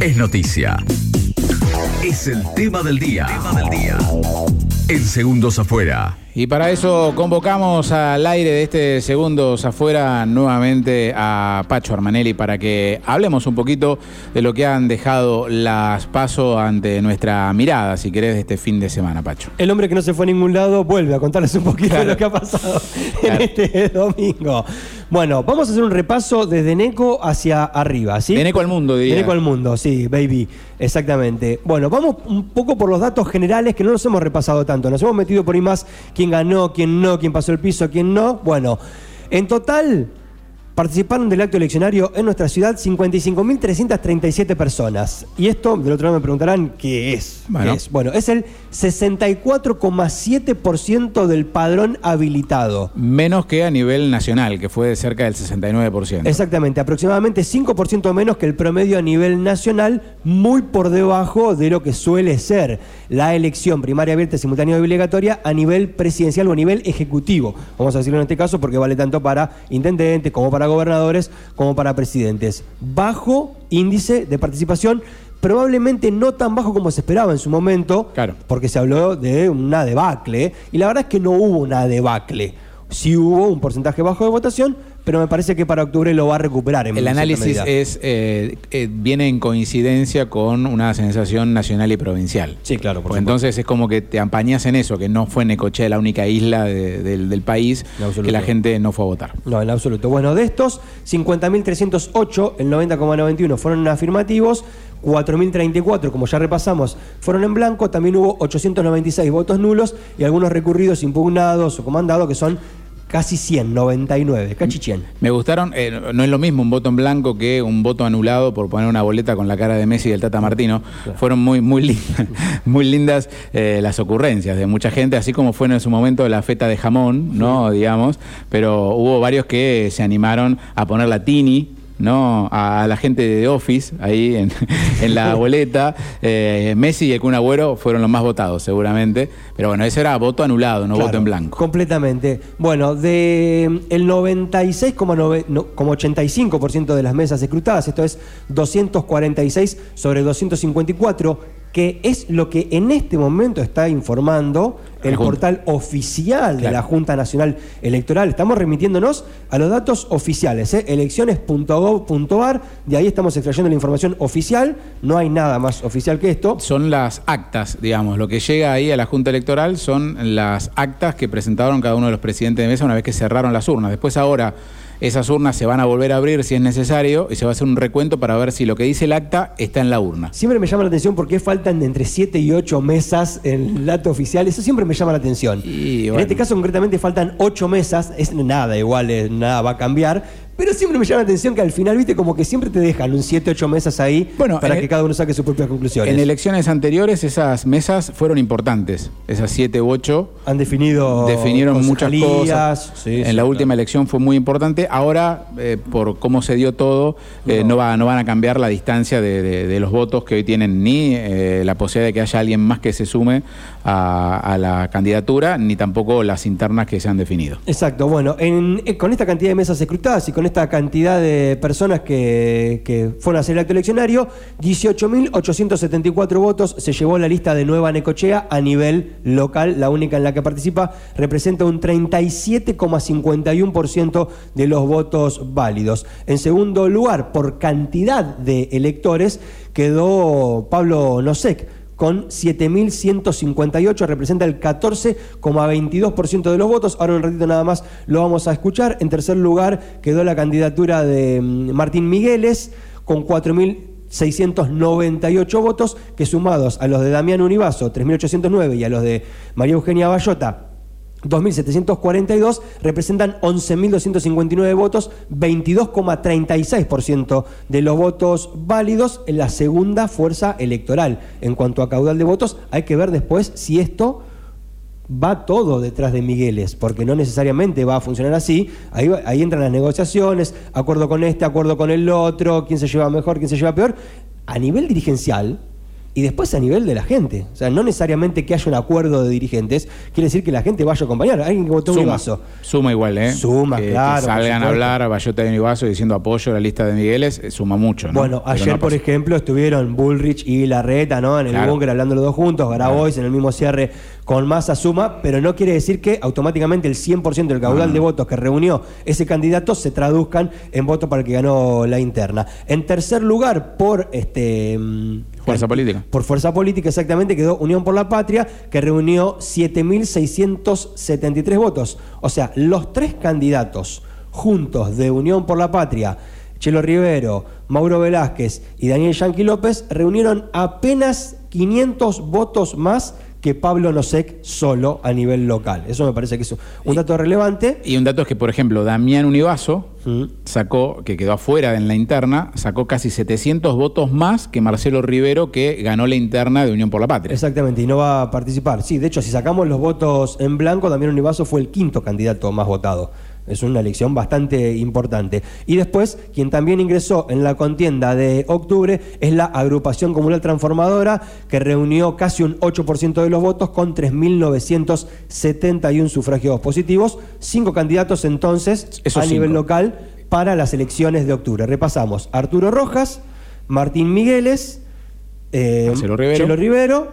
es noticia. Es el tema del día. Tema del día. En segundos afuera. Y para eso convocamos al aire de este Segundos Afuera nuevamente a Pacho Armanelli para que hablemos un poquito de lo que han dejado las pasos ante nuestra mirada, si querés, de este fin de semana, Pacho. El hombre que no se fue a ningún lado vuelve a contarles un poquito de lo que ha pasado en este domingo. Bueno, vamos a hacer un repaso desde Neco hacia arriba, ¿sí? De Neco al mundo, diría. De Neco al mundo, sí, baby, exactamente. Bueno, vamos un poco por los datos generales que no nos hemos repasado tanto. Nos hemos metido por ahí más quién ganó, quién no, quién pasó el piso, quién no. Bueno, en total participaron del acto eleccionario en nuestra ciudad 55.337 personas. Y esto, del otro lado me preguntarán, ¿qué es? Bueno. ¿Qué es? Bueno, es el 64,7% del padrón habilitado. Menos que a nivel nacional, que fue de cerca del 69%. Exactamente, aproximadamente 5% menos que el promedio a nivel nacional, muy por debajo de lo que suele ser la elección primaria abierta, simultánea y obligatoria a nivel presidencial o a nivel ejecutivo. Vamos a decirlo en este caso porque vale tanto para intendentes como para gobernadores como para presidentes. Bajo índice de participación, probablemente no tan bajo como se esperaba en su momento, Claro. porque se habló de una debacle, y la verdad es que no hubo una debacle. Sí hubo un porcentaje bajo de votación, pero me parece que para octubre lo va a recuperar. En El análisis es eh, eh, viene en coincidencia con una sensación nacional y provincial. Sí, claro, por Pues entonces es como que te ampañas en eso, que no fue Necochea la única isla de- del, del país que la gente no fue a votar. No, en absoluto. Bueno, de estos, 50.308, el 90,91 fueron afirmativos, 4.034, como ya repasamos, fueron en blanco, también hubo 896 votos nulos y algunos recurridos, impugnados o comandados, que son casi 100, 99, casi 100. Me gustaron, eh, no es lo mismo un voto en blanco que un voto anulado por poner una boleta con la cara de Messi y del Tata Martino. Fueron muy, muy lindas, muy lindas eh, las ocurrencias de mucha gente, así como fue en su momento la feta de jamón, ¿no? Digamos, pero hubo varios que se animaron a poner la Tini. ¿No? A, la gente de Office ahí en, en la boleta. Eh, Messi y el Kun Agüero fueron los más votados, seguramente. Pero bueno, ese era voto anulado, no Claro, voto en blanco. Completamente. Bueno, de mm, el 96,85% de las mesas escrutadas, esto es 246 sobre 254, que es lo que en este momento está informando el portal oficial de Claro. la Junta Nacional Electoral. Estamos remitiéndonos a los datos oficiales, ¿eh? elecciones.gov.ar, de ahí estamos extrayendo la información oficial, no hay nada más oficial que esto. Son las actas, digamos, lo que llega ahí a la Junta Electoral son las actas que presentaron cada uno de los presidentes de mesa una vez que cerraron las urnas. Después ahora esas urnas se van a volver a abrir si es necesario y se va a hacer un recuento para ver si lo que dice el acta está en la urna. Siempre me llama la atención por qué faltan entre 7 y 8 mesas en el dato oficial. Eso siempre me llama la atención. Y, En este caso concretamente faltan 8 mesas. Es nada, igual eh, nada va a cambiar. Pero siempre me llama la atención que al final, viste, como que siempre te dejan un 7, 8 mesas ahí Bueno, para que el- cada uno saque sus propias conclusiones. En elecciones anteriores esas mesas fueron importantes, esas siete u ocho. Han definido definieron muchas cosas. Sí, en sí, la claro. última elección fue muy importante. Ahora, eh, por cómo se dio todo, eh, no. va, no van a cambiar la distancia de, de- de los votos que hoy tienen ni eh, la posibilidad de que haya alguien más que se sume a, a la candidatura, ni tampoco las internas que se han definido. Exacto, bueno, en- con esta cantidad de mesas escrutadas y con esta cantidad de personas que, fueron a hacer el acto eleccionario, 18.874 votos se llevó la lista de Nueva Necochea a nivel local, la única en la que participa, representa un 37,51% de los votos válidos. En segundo lugar, por cantidad de electores, quedó Pablo Nosek con 7.158, representa el 14,22% de los votos. Ahora un ratito nada más lo vamos a escuchar. En tercer lugar quedó la candidatura de mm, Martín Migueles con 4.698 votos, que sumados a los de Damián Univaso, 3.809, y a los de María Eugenia Bayota, 2.742 representan 11.259 votos, 22,36% de los votos válidos en la segunda fuerza electoral. En cuanto a caudal de votos, hay que ver después si esto va todo detrás de Migueles, porque no necesariamente va a funcionar así. Ahí, ahí entran las negociaciones, acuerdo con este, acuerdo con el otro, quién se lleva mejor, quién se lleva peor. A nivel dirigencial, y después a nivel de la gente. O sea, no necesariamente que haya un acuerdo de dirigentes, quiere decir que la gente vaya a acompañar. Alguien que votó un vaso. suma igual, ¿eh? Suma, que, claro, Que salgan a hablar Bayota y Ibazo diciendo apoyo a la lista de Migueles, eh, suma mucho, ¿no? Bueno, Pero ayer, no por ejemplo, estuvieron Bullrich y Larreta, ¿no? En el Claro. búnker hablando los dos juntos, Grabois en el mismo cierre con masa suma, pero no quiere decir que automáticamente el 100% del caudal de votos que reunió ese candidato se traduzcan en votos para el que ganó la interna. En tercer lugar, por este mm, Fuerza política. por fuerza política, exactamente, quedó Unión por la Patria, que reunió 7.673 votos. O sea, los tres candidatos juntos de Unión por la Patria, Chelo Rivero, Mauro Velázquez y Daniel Yanqui López, reunieron apenas 500 votos más que Pablo Nosek solo a nivel local. Eso me parece que es un dato relevante. Y un dato es que, por ejemplo, Damián Univaso Mm. sacó, que quedó afuera en la interna, sacó casi 700 votos más que Marcelo Rivero, que ganó la interna de Unión por la Patria. Exactamente, y no va a participar. Sí, de hecho, si sacamos los votos en blanco, Damián Univaso fue el quinto candidato más votado. Es una elección bastante importante. Y después, quien también ingresó en la contienda de octubre es la agrupación comunal transformadora, que reunió casi un 8% de los votos con 3.971 sufragios positivos. Cinco candidatos entonces a nivel local para las elecciones de octubre. Repasamos, Arturo Rojas, Martín Migueles, eh, Rivero. Chelo Rivero,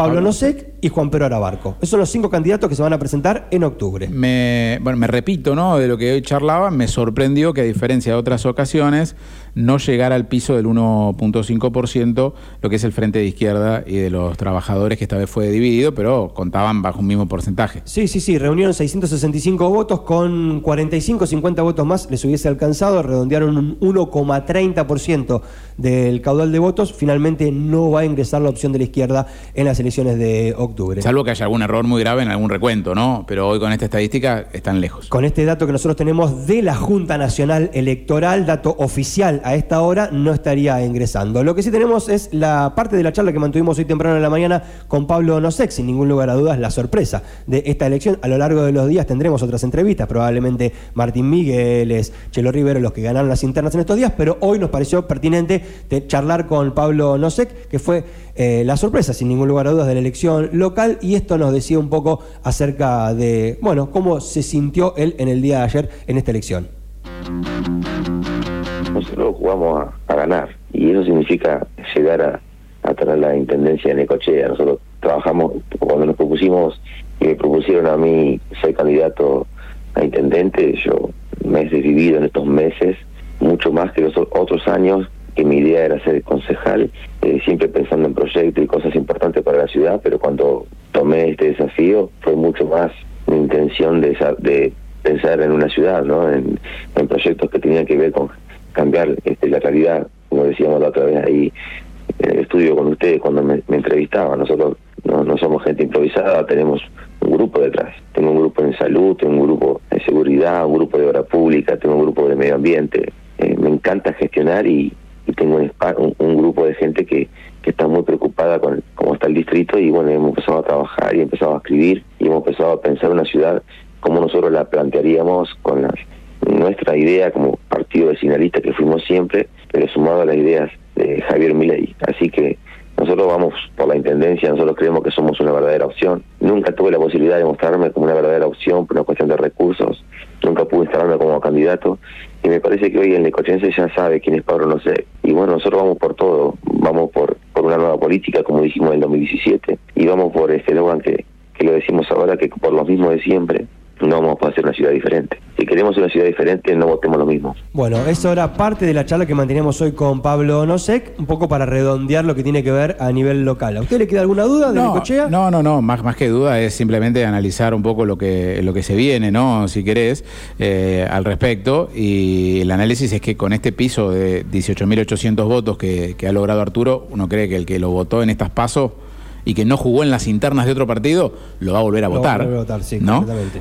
Pablo Nosek y Juan Pedro Arabarco. Esos son los cinco candidatos que se van a presentar en octubre. Me, bueno, me repito, ¿no? De lo que hoy charlaba, me sorprendió que a diferencia de otras ocasiones, no llegara al piso del 1.5%, lo que es el frente de izquierda y de los trabajadores, que esta vez fue dividido, pero contaban bajo un mismo porcentaje. Sí, sí, sí, reunieron 665 votos, con 45, 50 votos más les hubiese alcanzado, redondearon un 1,30% del caudal de votos, finalmente no va a ingresar la opción de la izquierda en las elecciones de octubre. Salvo que haya algún error muy grave en algún recuento, ¿no? Pero hoy con esta estadística están lejos. Con este dato que nosotros tenemos de la Junta Nacional Electoral, dato oficial a esta hora, no estaría ingresando. Lo que sí tenemos es la parte de la charla que mantuvimos hoy temprano en la mañana con Pablo Nosek, sin ningún lugar a dudas, la sorpresa de esta elección. A lo largo de los días tendremos otras entrevistas, probablemente Martín Migueles, Chelo Rivero, los que ganaron las internas en estos días, pero hoy nos pareció pertinente charlar con Pablo Nosek, que fue eh, la sorpresa, sin ningún lugar a dudas, de la elección local, y esto nos decía un poco acerca de, bueno, cómo se sintió él en el día de ayer en esta elección. Nosotros jugamos a, ganar y eso significa llegar a, a tener la intendencia de Necochea. Nosotros trabajamos, cuando nos propusimos y me propusieron a mí ser candidato a intendente, yo me he vivido en estos meses mucho más que los otros años que mi idea era ser concejal, eh, siempre pensando en proyectos y cosas importantes para la ciudad, pero cuando tomé este desafío fue mucho más mi intención de, de pensar en una ciudad, ¿no? En proyectos que tenían que ver con cambiar este, la realidad, como decíamos la otra vez ahí en el estudio con ustedes cuando me, me entrevistaban. Nosotros no, no somos gente improvisada, tenemos un grupo detrás. Tengo un grupo en salud, tengo un grupo de seguridad, un grupo de obra pública, tengo un grupo de medio ambiente. Eh, me encanta gestionar y, tengo un, un, un grupo de gente que, que está muy preocupada con cómo está el distrito y bueno, hemos empezado a trabajar y empezado a escribir y hemos empezado a pensar una ciudad como nosotros la plantearíamos con las nuestra idea como partido vecinalista que fuimos siempre, pero sumado a las ideas de Javier Milei. Así que nosotros vamos por la intendencia, nosotros creemos que somos una verdadera opción. Nunca tuve la posibilidad de mostrarme como una verdadera opción por una cuestión de recursos, nunca pude instalarme como candidato y me parece que hoy el necochense ya sabe quién es Pablo No sé. Y bueno, nosotros vamos por todo, vamos por, por una nueva política, como dijimos en el 2017, y vamos por este eslogan que, que lo decimos ahora, que por lo mismo de siempre, no vamos a poder hacer una ciudad diferente. Si queremos una ciudad diferente, no votemos lo mismo. Bueno, eso era parte de la charla que mantenemos hoy con Pablo Nosek, un poco para redondear lo que tiene que ver a nivel local. ¿A usted le queda alguna duda de No, Necochea? no, no, no, más, más que duda es simplemente analizar un poco lo que, lo que se viene, ¿no? Si querés, eh, al respecto. Y el análisis es que con este piso de 18.800 votos que, que ha logrado Arturo, uno cree que el que lo votó en estas pasos y que no jugó en las internas de otro partido, lo va a volver a Lo va a votar. volver a votar, sí.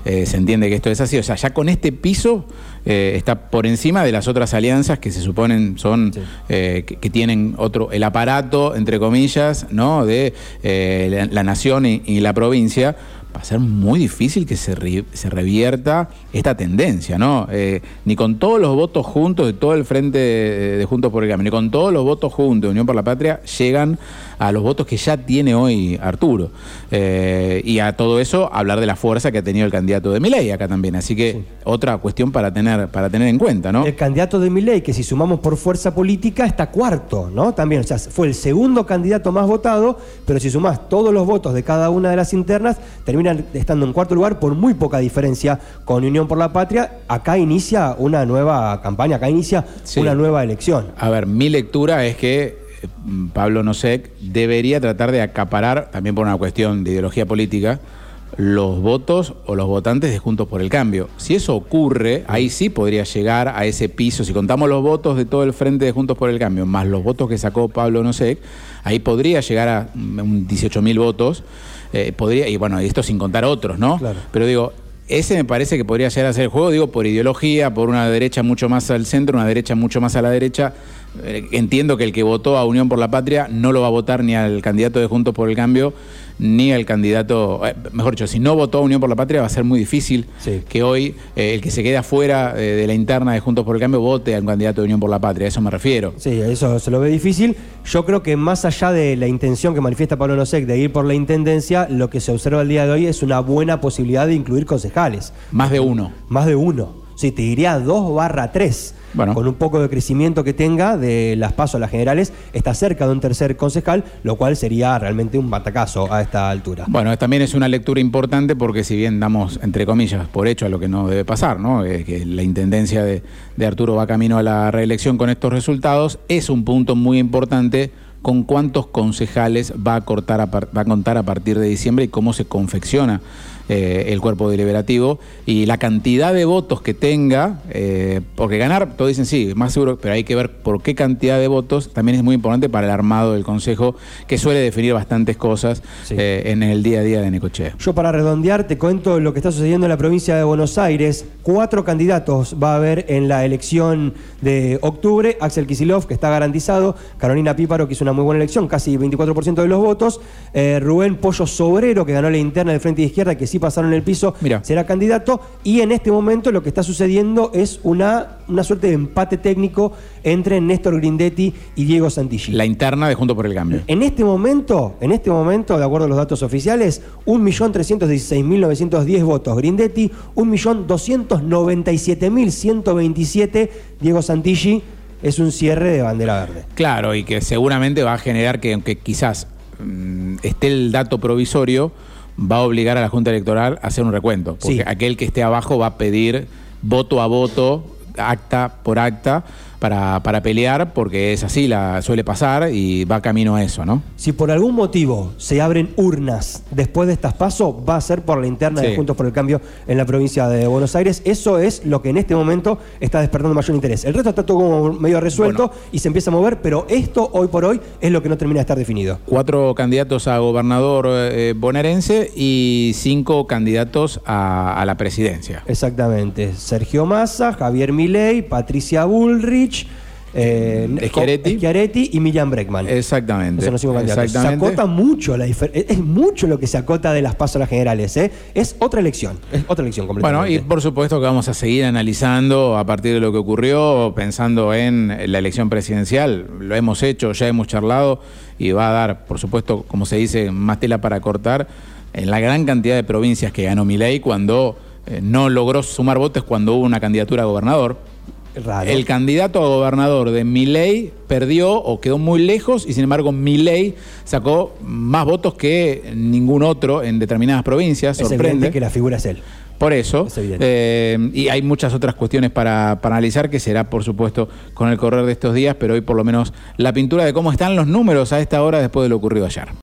Eh, se entiende que esto es así. O sea, ya con este piso eh, está por encima de las otras alianzas que se suponen son Sí. eh, que, que tienen otro, el aparato, entre comillas, ¿no? de eh, la, la nación y, y la provincia va a ser muy difícil que se, se revierta esta tendencia, ¿no? Eh, ni con todos los votos juntos de todo el frente de, Juntos por el Cambio, ni con todos los votos juntos de Unión por la Patria llegan a los votos que ya tiene hoy Arturo. Eh, y a todo eso hablar de la fuerza que ha tenido el candidato de Miley acá también. Así que otra cuestión para tener, para tener en cuenta, ¿no? El candidato de Miley, que si sumamos por fuerza política, está cuarto, ¿no? También, o sea, fue el segundo candidato más votado, pero si sumás todos los votos de cada una de las internas, estando en cuarto lugar por muy poca diferencia con Unión por la Patria. Acá inicia una nueva campaña, acá inicia una nueva elección. A ver, mi lectura es que eh, Pablo Nosek debería tratar de acaparar, también por una cuestión de ideología política, los votos o los votantes de Juntos por el Cambio. Si eso ocurre, ahí sí podría llegar a ese piso. Si contamos los votos de todo el frente de Juntos por el Cambio, más los votos que sacó Pablo Nosek, ahí podría llegar a 18 mil votos. Eh, podría, y bueno, esto sin contar otros, ¿no? Pero digo, ese me parece que podría llegar a ser el juego, digo, por ideología, por una derecha mucho más al centro, una derecha mucho más a la derecha. Eh, entiendo que el que votó a Unión por la Patria no lo va a votar ni al candidato de Juntos por el Cambio, ni al candidato, eh, mejor dicho, si no votó Unión por la Patria va a ser muy difícil que hoy eh, el que se quede afuera de la interna de Juntos por el Cambio vote a un candidato de Unión por la Patria, a eso me refiero. Sí, eso se lo ve difícil. Yo creo que más allá de la intención que manifiesta Pablo Nosek de ir por la intendencia, lo que se observa el día de hoy es una buena posibilidad de incluir concejales. Más de uno. Más de uno. Sí, te diría dos barra tres con un poco de crecimiento que tenga de las pasos a las generales, está cerca de un tercer concejal, lo cual sería realmente un batacazo a esta altura. Bueno, también es una lectura importante porque si bien damos, entre comillas, por hecho a lo que no debe pasar, ¿no? que la intendencia de, de Arturo va camino a la reelección con estos resultados, es un punto muy importante con cuántos concejales va a, cortar va a contar a partir de diciembre y cómo se confecciona eh, el cuerpo deliberativo y la cantidad de votos que tenga, eh, porque ganar, todos dicen sí, más seguro, pero hay que ver por qué cantidad de votos también es muy importante para el armado del Consejo, que suele definir bastantes cosas eh, en el día a día de Necochea. Yo para redondear te cuento lo que está sucediendo en la provincia de Buenos Aires. Cuatro candidatos va a haber en la elección de octubre. Axel Kisilov, que está garantizado. Carolina Píparo, que hizo una muy buena elección, casi 24% de los votos. Rubén Pollo Sobrero, que ganó la interna del Frente de Izquierda, que sí pasaron el piso, será candidato. Y en este momento lo que está sucediendo es una, una suerte de empate técnico entre Néstor Grindetti y Diego Santilli. La interna de Junto por el Cambio. En este momento, en este momento, de acuerdo a los datos oficiales, 1.316.910 votos Grindetti, 1.297.127 Diego Santilli. Es un cierre de bandera verde. Claro, y que seguramente va a generar que, aunque quizás mm, esté el dato provisorio, va a obligar a la Junta Electoral a hacer un recuento, porque aquel que esté abajo va a pedir voto a voto, acta por acta, para, para pelear, porque es así, la suele pasar y va camino a eso, ¿no? Si por algún motivo se abren urnas después de estas pasos, va a ser por la interna de Juntos por el Cambio en la provincia de Buenos Aires. Eso es lo que en este momento está despertando mayor interés. El resto está todo como medio resuelto y se empieza a mover, pero esto hoy por hoy es lo que no termina de estar definido. Cuatro candidatos a gobernador eh, bonaerense y cinco candidatos a, a la presidencia. Exactamente. Sergio Massa, Javier Milei, Patricia Bullrich, eh, Schiaretti. y Millán Breckman. Exactamente. Se acota mucho la Es mucho lo que se acota de las pasos generales. ¿eh? Es otra elección. Es otra elección Bueno, y por supuesto que vamos a seguir analizando a partir de lo que ocurrió, pensando en la elección presidencial. Lo hemos hecho, ya hemos charlado y va a dar, por supuesto, como se dice, más tela para cortar en la gran cantidad de provincias que ganó Milei cuando eh, no logró sumar votos cuando hubo una candidatura a gobernador el candidato a gobernador de Miley perdió o quedó muy lejos y sin embargo Miley sacó más votos que ningún otro en determinadas provincias. Es Sorprende que la figura es él. Por eso. Eh, y hay muchas otras cuestiones para, para, analizar que será, por supuesto, con el correr de estos días, pero hoy por lo menos la pintura de cómo están los números a esta hora después de lo ocurrido ayer.